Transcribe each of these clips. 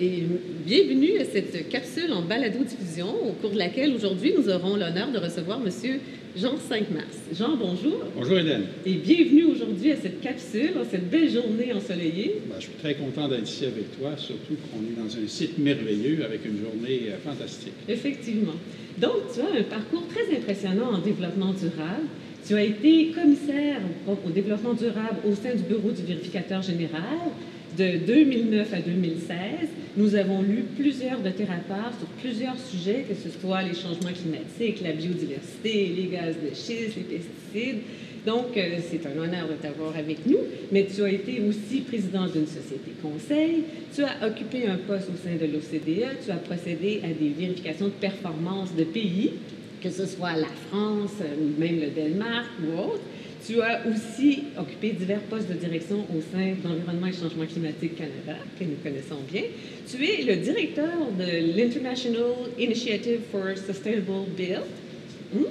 et bienvenue à cette capsule en balado-diffusion au cours de laquelle aujourd'hui nous aurons l'honneur de recevoir Monsieur Jean 5 mars. Jean, bonjour. Bonjour Hélène. Et bienvenue aujourd'hui à cette capsule, en cette belle journée ensoleillée. Ben, je suis très content d'être ici avec toi, surtout qu'on est dans un site merveilleux avec une journée euh, fantastique. Effectivement. Donc, tu as un parcours très impressionnant en développement durable. Tu as été commissaire au développement durable au sein du Bureau du vérificateur général de 2009 à 2016. Nous avons lu plusieurs de tes rapports sur plusieurs sujets, que ce soit les changements climatiques, la biodiversité, les gaz de schiste, les pesticides. Donc, euh, c'est un honneur de t'avoir avec nous, mais tu as été aussi président d'une société conseil, tu as occupé un poste au sein de l'OCDE, tu as procédé à des vérifications de performance de pays, que ce soit la France ou même le Danemark ou autre. Tu as aussi occupé divers postes de direction au sein d'Environnement et Changement climatique Canada, que nous connaissons bien. Tu es le directeur de l'International Initiative for Sustainable Build. Hmm?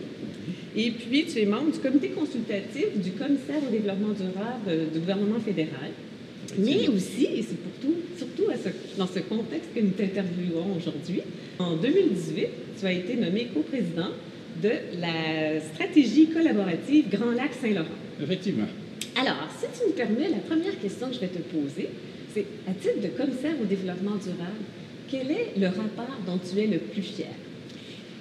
Et puis, tu es membre du comité consultatif du commissaire au développement durable du gouvernement fédéral. Mais aussi, et c'est pour surtout dans ce contexte que nous t'interviewons aujourd'hui, en 2018, tu as été nommé coprésident de la stratégie collaborative Grand Lac Saint-Laurent. Effectivement. Alors, si tu me permets, la première question que je vais te poser, c'est à titre de commissaire au développement durable, quel est le rapport dont tu es le plus fier?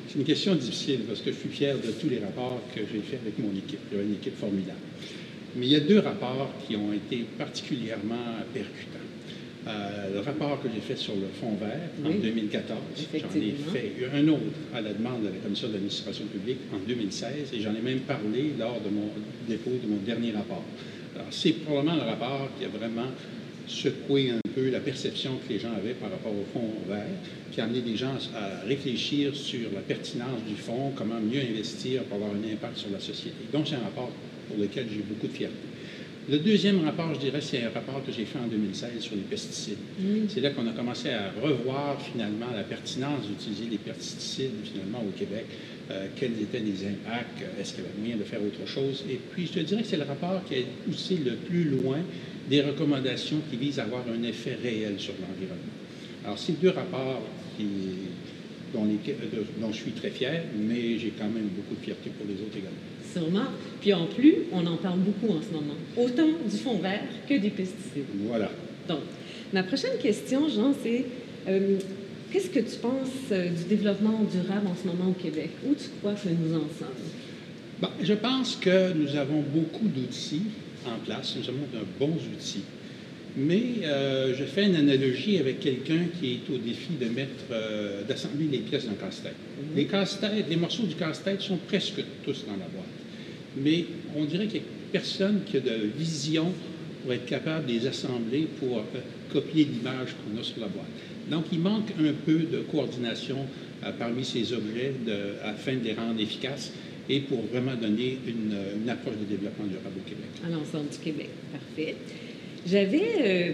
C'est une question difficile parce que je suis fier de tous les rapports que j'ai faits avec mon équipe. J'ai une équipe formidable. Mais il y a deux rapports qui ont été particulièrement percutants. Euh, le rapport que j'ai fait sur le fonds vert en 2014, j'en ai fait un autre à la demande de la Commission de l'administration publique en 2016 et j'en ai même parlé lors de mon dépôt de mon dernier rapport. Alors, c'est probablement le rapport qui a vraiment secoué un peu la perception que les gens avaient par rapport au fonds vert, qui a amené des gens à réfléchir sur la pertinence du fonds, comment mieux investir pour avoir un impact sur la société. Donc, c'est un rapport pour lequel j'ai beaucoup de fierté. Le deuxième rapport, je dirais, c'est un rapport que j'ai fait en 2016 sur les pesticides. C'est là qu'on a commencé à revoir finalement la pertinence d'utiliser les pesticides finalement au Québec, euh, quels étaient les impacts, est-ce qu'il y avait moyen de faire autre chose? Et puis, je te dirais que c'est le rapport qui est poussé le plus loin des recommandations qui visent à avoir un effet réel sur l'environnement. Alors, c'est deux rapports qui, dont, dont, je suis très fier, mais j'ai quand même beaucoup de fierté pour les autres également. Sûrement. Puis en plus, on en parle beaucoup en ce moment, autant du fond vert que des pesticides. Voilà. Donc, ma prochaine question, Jean, c'est euh, qu'est-ce que tu penses euh, du développement durable en ce moment au Québec? Où tu crois que nous en sommes? Bon, je pense que nous avons beaucoup d'outils en place. Nous avons de bons outils. Mais euh, je fais une analogie avec quelqu'un qui est au défi de mettre, d'assembler les pièces d'un casse-tête. Mm-hmm. Les casse-têtes, les morceaux du casse-tête sont presque tous dans la boîte mais on dirait qu'il n'y a personne qui a de vision pour être capable de les assembler pour euh, copier l'image qu'on a sur la boîte. Donc, il manque un peu de coordination euh, parmi ces objets afin de les rendre efficaces et pour vraiment donner une, une approche de développement durable au Québec. À l'ensemble du Québec. Parfait. J'avais euh,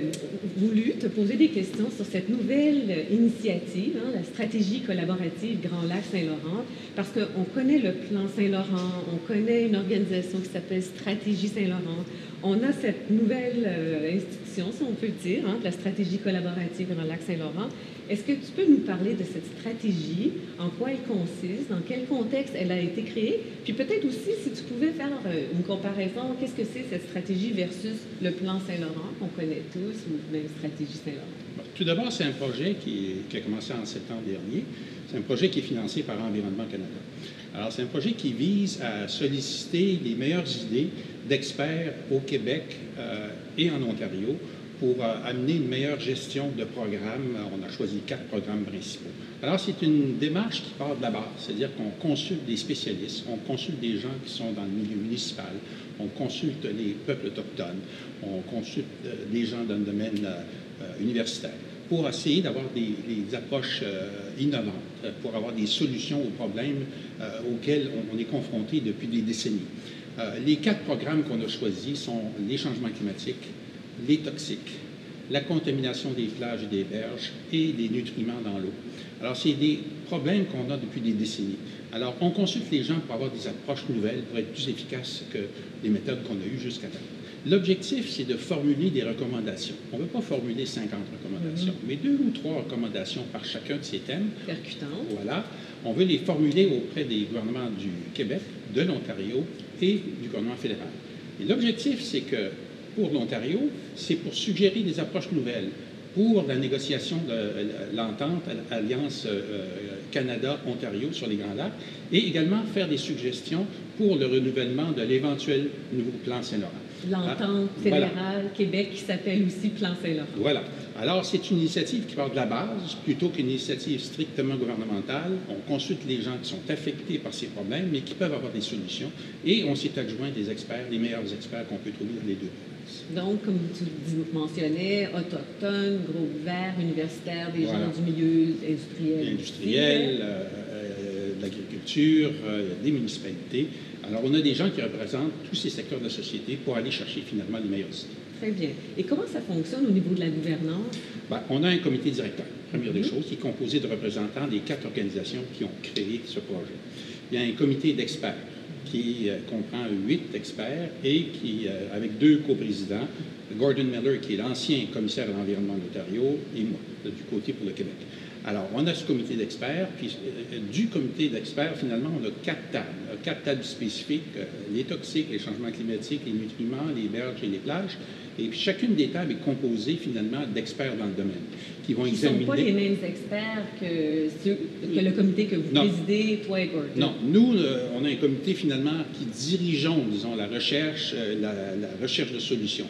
voulu te poser des questions sur cette nouvelle initiative, hein, la stratégie collaborative Grand Lac Saint-Laurent, parce qu'on connaît le plan Saint-Laurent, on connaît une organisation qui s'appelle Stratégie Saint-Laurent. On a cette nouvelle euh, institution, si on peut dire, hein, la stratégie collaborative Grand Lac Saint-Laurent. Est-ce que tu peux nous parler de cette stratégie, en quoi elle consiste, dans quel contexte elle a été créée, puis peut-être aussi si tu pouvais faire euh, une comparaison, qu'est-ce que c'est cette stratégie versus le plan Saint-Laurent qu'on connaît tous, ou même stratégie Saint-Laurent? Tout d'abord, c'est un projet qui, a commencé en septembre dernier. C'est un projet qui est financé par Environnement Canada. Alors, c'est un projet qui vise à solliciter les meilleures idées d'experts au Québec euh, et en Ontario pour euh, amener une meilleure gestion de programmes. On a choisi quatre programmes principaux. Alors, c'est une démarche qui part de la base, c'est-à-dire qu'on consulte des spécialistes, on consulte des gens qui sont dans le milieu municipal, on consulte les peuples autochtones, on consulte euh, des gens dans le domaine euh, universitaire pour essayer d'avoir des, approches innovantes, pour avoir des solutions aux problèmes auxquels on, est confronté depuis des décennies. les quatre programmes qu'on a choisis sont les changements climatiques, les toxiques, la contamination des plages et des berges et les nutriments dans l'eau. Alors, c'est des problèmes qu'on a depuis des décennies. Alors, on consulte les gens pour avoir des approches nouvelles, pour être plus efficaces que les méthodes qu'on a eues jusqu'à maintenant. L'objectif, c'est de formuler des recommandations. On ne veut pas formuler 50 recommandations, mais deux ou trois recommandations par chacun de ces thèmes. Percutantes. Voilà. On veut les formuler auprès des gouvernements du Québec, de l'Ontario et du gouvernement fédéral. Et l'objectif, c'est que pour l'Ontario, c'est pour suggérer des approches nouvelles pour la négociation de l'entente Alliance euh, Canada-Ontario sur les Grands Lacs et également faire des suggestions pour le renouvellement de l'éventuel nouveau plan Saint-Laurent. L'entente fédérale Québec qui s'appelle aussi Plan Saint-Laurent. Voilà. Alors, c'est une initiative qui part de la base plutôt qu'une initiative strictement gouvernementale. On consulte les gens qui sont affectés par ces problèmes, mais qui peuvent avoir des solutions. Et on s'est adjoint des experts, les meilleurs experts qu'on peut trouver dans les deux donc, comme tu mentionnais, autochtones, groupe vert, universitaires, des gens du milieu industriel. Industriel, euh, euh, l'agriculture, euh, des municipalités. Alors, on a des gens qui représentent tous ces secteurs de la société pour aller chercher finalement les meilleures idées. Très bien. Et comment ça fonctionne au niveau de la gouvernance? Ben, on a un comité directeur, première des mhm. choses, qui est composé de représentants des quatre organisations qui ont créé ce projet. Il y a un comité d'experts qui euh, comprend huit experts et qui, euh, avec deux coprésidents, Gordon Miller, qui est l'ancien commissaire à l'environnement de l'Ontario, et moi, du côté pour le Québec. Alors, on a ce comité d'experts, puis euh, du comité d'experts, finalement, on a quatre tables, quatre tables spécifiques, les toxiques, les changements climatiques, les nutriments, les berges et les plages. Et puis chacune des tables est composée finalement d'experts dans le domaine qui vont examiner. ne sont pas les mêmes experts que, que le comité que vous présidez, toi et Gordon? Non, nous, euh, on a un comité finalement qui dirigeons, disons, la recherche, euh, la, recherche de solutions.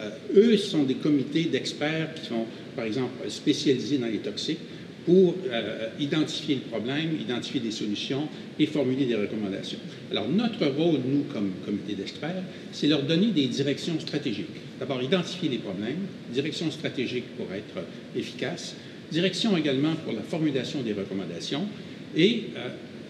Euh, eux sont des comités d'experts qui sont, par exemple, spécialisés dans les toxiques pour euh, identifier le problème, identifier des solutions et formuler des recommandations. Alors, notre rôle, nous, comme comité d'experts, c'est leur donner des directions stratégiques. D'abord, identifier les problèmes, direction stratégique pour être efficace, direction également pour la formulation des recommandations et euh,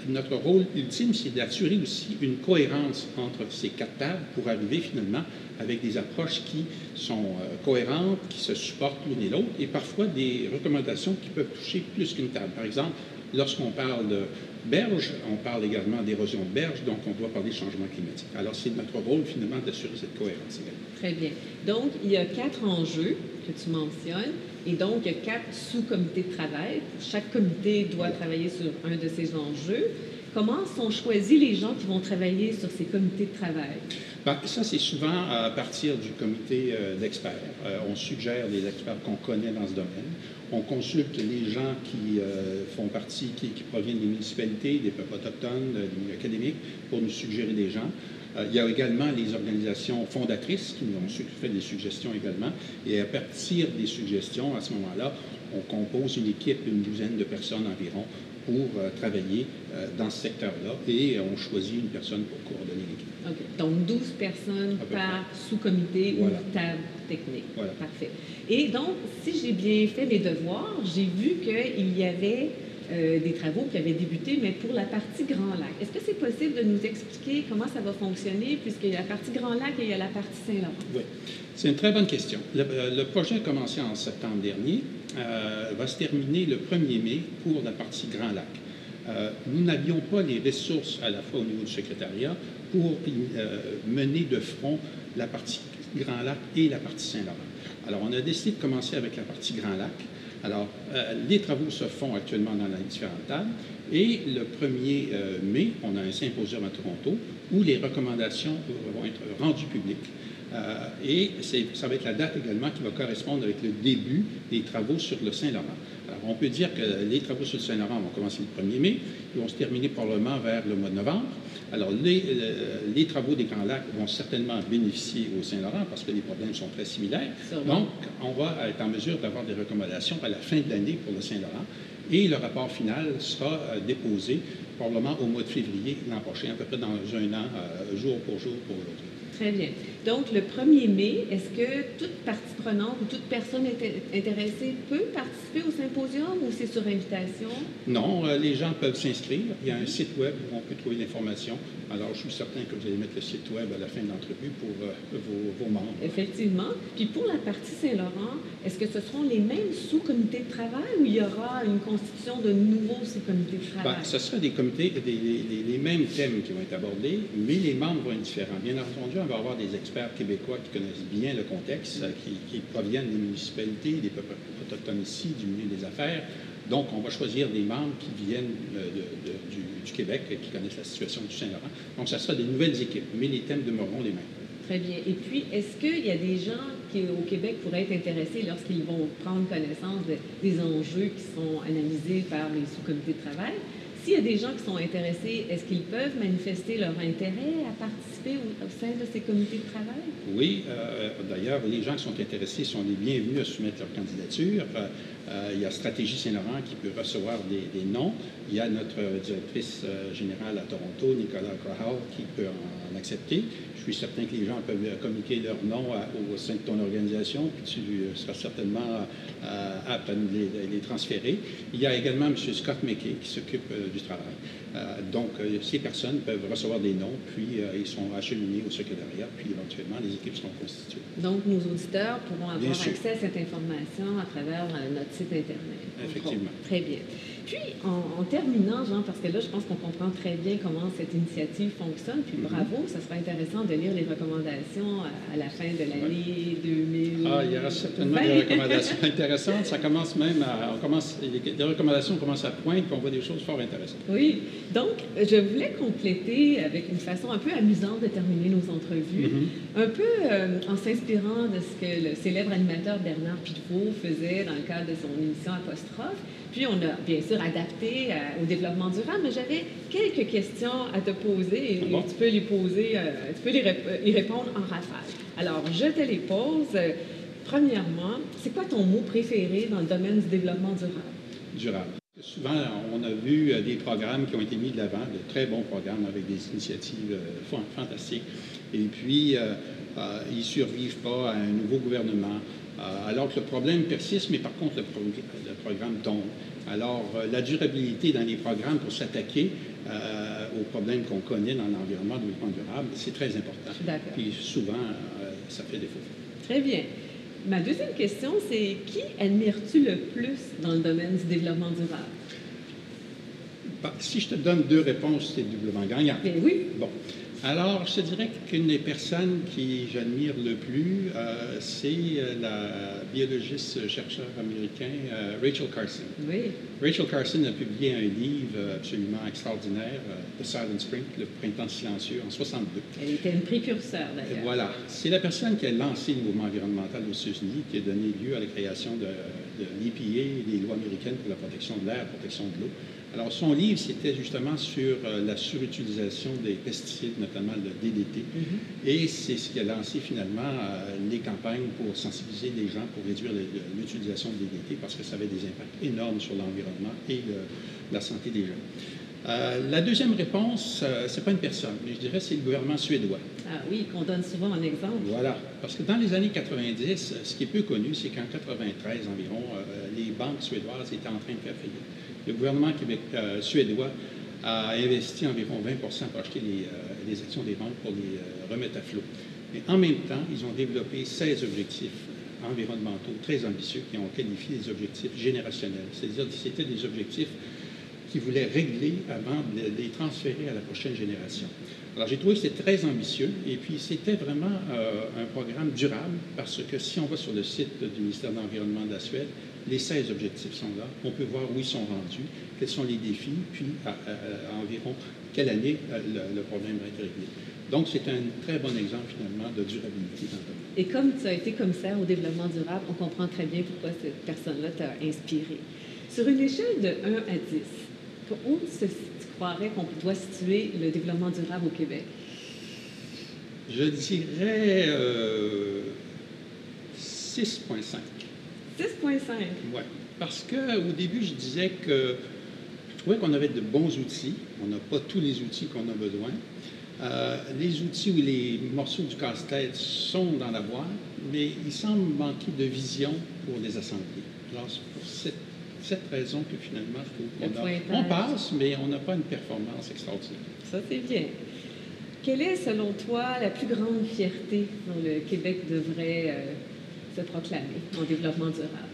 notre rôle ultime, c'est d'assurer aussi une cohérence entre ces quatre tables pour arriver finalement avec des approches qui sont euh, cohérentes, qui se supportent l'une et l'autre, et parfois des recommandations qui peuvent toucher plus qu'une table. Par exemple, lorsqu'on parle de berges, on parle également d'érosion de berges, donc on doit parler de changement climatique. Alors, c'est notre rôle finalement d'assurer cette cohérence Très bien. Donc, il y a quatre enjeux que tu mentionnes, et donc il y a quatre sous-comités de travail. Chaque comité doit travailler sur un de ces enjeux. Comment sont choisis les gens qui vont travailler sur ces comités de travail? Ben, ça, c'est souvent à partir du comité euh, d'experts. Euh, on suggère des experts qu'on connaît dans ce domaine. On consulte les gens qui euh, font partie, qui, proviennent des municipalités, des peuples autochtones, des académiques, pour nous suggérer des gens. il y a également les organisations fondatrices qui nous ont fait des suggestions également. Et à partir des suggestions, à ce moment-là, on compose une équipe d'une douzaine de personnes environ pour euh, travailler euh, dans ce secteur-là et on choisit une personne pour coordonner l'équipe. OK. Donc 12 personnes par sous-comité ou table technique. Voilà. Parfait. Et donc, si j'ai bien fait mes devoirs, j'ai vu qu'il y avait euh, des travaux qui avaient débuté, mais pour la partie Grand Lac. Est-ce que c'est possible de nous expliquer comment ça va fonctionner, puisqu'il y a la partie Grand Lac et il y a la partie Saint-Laurent? Oui, c'est une très bonne question. Le, projet a commencé en septembre dernier, euh, va se terminer le 1er mai pour la partie Grand Lac. Euh, nous n'avions pas les ressources à la fois au niveau du secrétariat pour mener de front la partie Grand Lac et la partie Saint-Laurent. Alors, on a décidé de commencer avec la partie Grand Lac. Alors, euh, les travaux se font actuellement dans les différentes. Et le 1er euh, mai, on a un symposium à Toronto où les recommandations vont être rendues publiques. Euh, et ça va être la date également qui va correspondre avec le début des travaux sur le Saint-Laurent. Alors, on peut dire que les travaux sur le Saint-Laurent vont commencer le 1er mai, ils vont se terminer probablement vers le mois de novembre. Alors, euh, les, travaux des Grands Lacs vont certainement bénéficier au Saint-Laurent parce que les problèmes sont très similaires. Donc, on va être en mesure d'avoir des recommandations à la fin de l'année pour le Saint-Laurent et le rapport final sera euh, déposé probablement au mois de février l'an prochain, à peu près dans un an, euh, jour pour jour pour l'autre. Très bien. Donc, le 1er mai, est-ce que toute partie prenante ou toute personne intéressée peut participer au symposium ou c'est sur invitation? Non, euh, les gens peuvent s'inscrire. Il y a un site web où on peut trouver l'information. Alors, je suis certain que vous allez mettre le site web à la fin de l'entrevue pour euh, vos, membres. Effectivement. Puis pour la partie Saint-Laurent, est-ce que ce seront les mêmes sous-comités de travail ou il y aura une constitution de nouveaux sous-comités de travail? Ben, ce sera des comités, des, les, mêmes thèmes qui vont être abordés, mais les membres vont être différents. Bien entendu, on va avoir des experts québécois qui connaissent bien le contexte, qui, qui proviennent des municipalités, des peuples autochtones ici, du milieu des affaires. Donc, on va choisir des membres qui viennent euh, du, Québec qui connaissent la situation du Saint-Laurent. Donc, ça sera des nouvelles équipes, mais les thèmes demeureront les mêmes. Très bien. Et puis, est-ce qu'il y a des gens qui, au Québec, pourraient être intéressés lorsqu'ils vont prendre connaissance de, des enjeux qui sont analysés par les sous-comités de travail? S'il y a des gens qui sont intéressés, est-ce qu'ils peuvent manifester leur intérêt à participer au, sein de ces comités de travail? Oui. Euh, D'ailleurs, les gens qui sont intéressés sont les bienvenus à soumettre leur candidature. Euh, il y a Stratégie Saint-Laurent qui peut recevoir des, noms. Il y a notre directrice euh, générale à Toronto, Nicolas Crahal, qui peut en accepter. Je suis certain que les gens peuvent communiquer leur nom au sein de ton organisation, puis tu seras certainement euh, apte à nous les, les, transférer. Il y a également M. Scott McKay qui s'occupe euh, du travail. Euh, donc, ces personnes peuvent recevoir des noms, puis ils sont acheminés au secrétariat, puis éventuellement, les équipes seront constituées. Donc, nos auditeurs pourront avoir accès à cette information à travers notre site Internet. Effectivement. Très bien. Puis, en, en, terminant, Jean, parce que là, je pense qu'on comprend très bien comment cette initiative fonctionne, puis mm -hmm. bravo, ça sera intéressant de lire les recommandations à, à la fin de l'année ouais. 2000. Ah, il y aura certainement des recommandations intéressantes. Ça commence même à. On commence, les recommandations commencent à poindre, puis on voit des choses fort intéressantes. Oui. Donc, je voulais compléter avec une façon un peu amusante de terminer nos entrevues, mm -hmm. un peu euh, en s'inspirant de ce que le célèbre animateur Bernard Pivot faisait dans le cadre de son émission Apostrophe. Puis, on a bien sûr adapté à, au développement durable, mais j'avais quelques questions à te poser et, bon? tu peux les poser, euh, tu peux les rép y répondre en rafale. Alors, je te les pose. Premièrement, c'est quoi ton mot préféré dans le domaine du développement durable? Durable. Souvent, on a vu des programmes qui ont été mis de l'avant, de très bons programmes avec des initiatives fantastiques. Et puis, euh, euh, ils ne survivent pas à un nouveau gouvernement. Euh, alors que le problème persiste, mais par contre, le, pro le programme tombe. Alors, euh, la durabilité dans les programmes pour s'attaquer euh, aux problèmes qu'on connaît dans l'environnement, le développement durable, c'est très important. Puis souvent, ça fait défaut. Très bien. Ma deuxième question, c'est qui admires-tu le plus dans le domaine du développement durable? Si je te donne deux réponses, c'est doublement gagnant. Bien oui. Bon. Alors, je te dirais qu'une des personnes qui j'admire le plus, euh, c'est euh, la biologiste chercheur américain euh, Rachel Carson. Oui. Rachel Carson a publié un livre absolument extraordinaire, The Silent Spring, le printemps silencieux, en 62. Elle était une précurseur, d'ailleurs. Voilà. C'est la personne qui a lancé le mouvement environnemental aux États-Unis, qui a donné lieu à la création de, de l'EPA des lois américaines pour la protection de l'air, protection de l'eau. Alors, son livre, c'était justement sur euh, la surutilisation des pesticides, notamment le DDT. Mm -hmm. Et c'est ce qui a lancé finalement euh, les campagnes pour sensibiliser les gens pour réduire l'utilisation de DDT parce que ça avait des impacts énormes sur l'environnement et le, la santé des gens. Euh, la deuxième réponse, euh, c'est pas une personne, mais je dirais c'est le gouvernement suédois. Ah oui, qu'on donne souvent en exemple. Voilà, parce que dans les années 90, ce qui est peu connu, c'est qu'en 93 environ, euh, les banques suédoises étaient en train de faire faillite le gouvernement euh, suédois a investi environ 20% pour acheter les, euh, les, actions des banques pour les euh, remettre à flot. Mais en même temps, ils ont développé 16 objectifs environnementaux très ambitieux qui ont qualifié des objectifs générationnels. C'est-à-dire que c'était des objectifs qui voulaient régler avant de les transférer à la prochaine génération. Alors j'ai trouvé que c'était très ambitieux et puis c'était vraiment un programme durable parce que si on va sur le site du ministère de l'Environnement de la Suède, les 16 objectifs sont là. On peut voir où ils sont rendus, quels sont les défis, puis à, à, à environ quelle année euh, le, le, problème va être réglé. Donc, c'est un très bon exemple, finalement, de durabilité dans le domaine. Et comme tu as été commissaire au développement durable, on comprend très bien pourquoi cette personne-là t'a inspiré. Sur une échelle de 1 à 10, où tu croirais qu'on doit situer le développement durable au Québec? Je dirais euh, 6,5. 6,5. Oui. Parce qu'au début, je disais que je trouvais qu'on avait de bons outils. On n'a pas tous les outils qu'on a besoin. Euh, les outils ou les morceaux du casse-tête sont dans la boîte, mais il semble manquer de vision pour les assembler. Alors, c'est pour cette, cette, raison que finalement, je trouve qu'on on passe, mais on n'a pas une performance extraordinaire. Ça, c'est bien. Quelle est, selon toi, la plus grande fierté dont le Québec devrait euh, se proclamer en développement durable?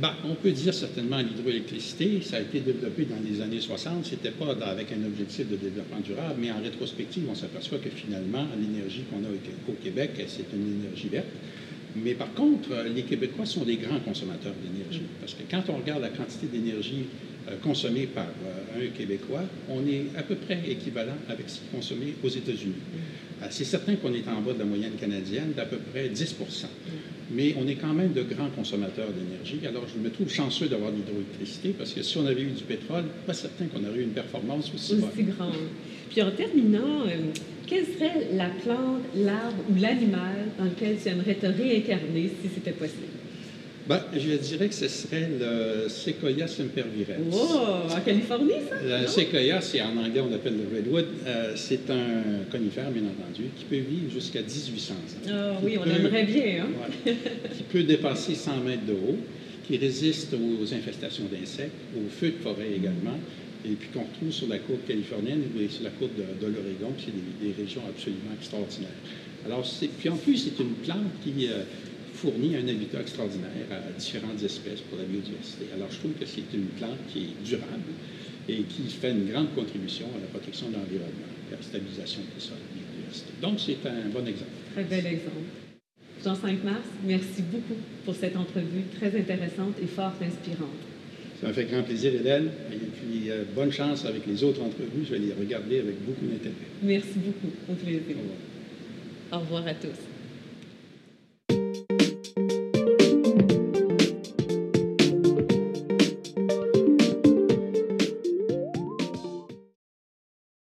Ben, on peut dire certainement l'hydroélectricité, ça a été développé dans les années 60. Ce n'était pas avec un objectif de développement durable, mais en rétrospective, on s'aperçoit que finalement, l'énergie qu'on a au Québec, c'est une énergie verte. Mais par contre, les Québécois sont des grands consommateurs d'énergie. Parce que quand on regarde la quantité d'énergie euh, consommée par euh, un Québécois, on est à peu près équivalent avec ce qui est consommé aux États-Unis. Euh, c'est certain qu'on est en bas de la moyenne canadienne d'à peu près 10 mais on est quand même de grands consommateurs d'énergie. Alors, je me trouve chanceux d'avoir de l'hydroélectricité parce que si on avait eu du pétrole, pas certain qu'on aurait eu une performance aussi, aussi grande. Puis en terminant, euh, quelle serait la plante, l'arbre ou l'animal dans lequel tu aimerais te réincarner si c'était possible? Ben, je dirais que ce serait le Sequoia sempervirens. Oh, en Californie, ça? Le Sequoia, c'est en anglais, on appelle le redwood. Euh, c'est un conifère, bien entendu, qui peut vivre jusqu'à 1800 ans. Ah oui, on aimerait bien. Hein? qui peut dépasser 100 mètres de haut, qui résiste aux infestations d'insectes, aux feux de forêt également, et puis qu'on retrouve sur la côte californienne et sur la côte de, l'Oregon, c'est des, régions absolument extraordinaires. Alors, puis en plus, c'est une plante qui... Euh, fournit un habitat extraordinaire à différentes espèces pour la biodiversité. Alors, je trouve que c'est une plante qui est durable et qui fait une grande contribution à la protection de l'environnement et à la stabilisation des sols et de la biodiversité. Donc, c'est un bon exemple. Très bel exemple. Jean-5 Mars, merci beaucoup pour cette entrevue très intéressante et fort inspirante. Ça m'a fait grand plaisir, Hélène. Et puis, euh, bonne chance avec les autres entrevues. Je vais les regarder avec beaucoup d'intérêt. Merci beaucoup. Au plaisir. Au revoir. Au revoir à tous.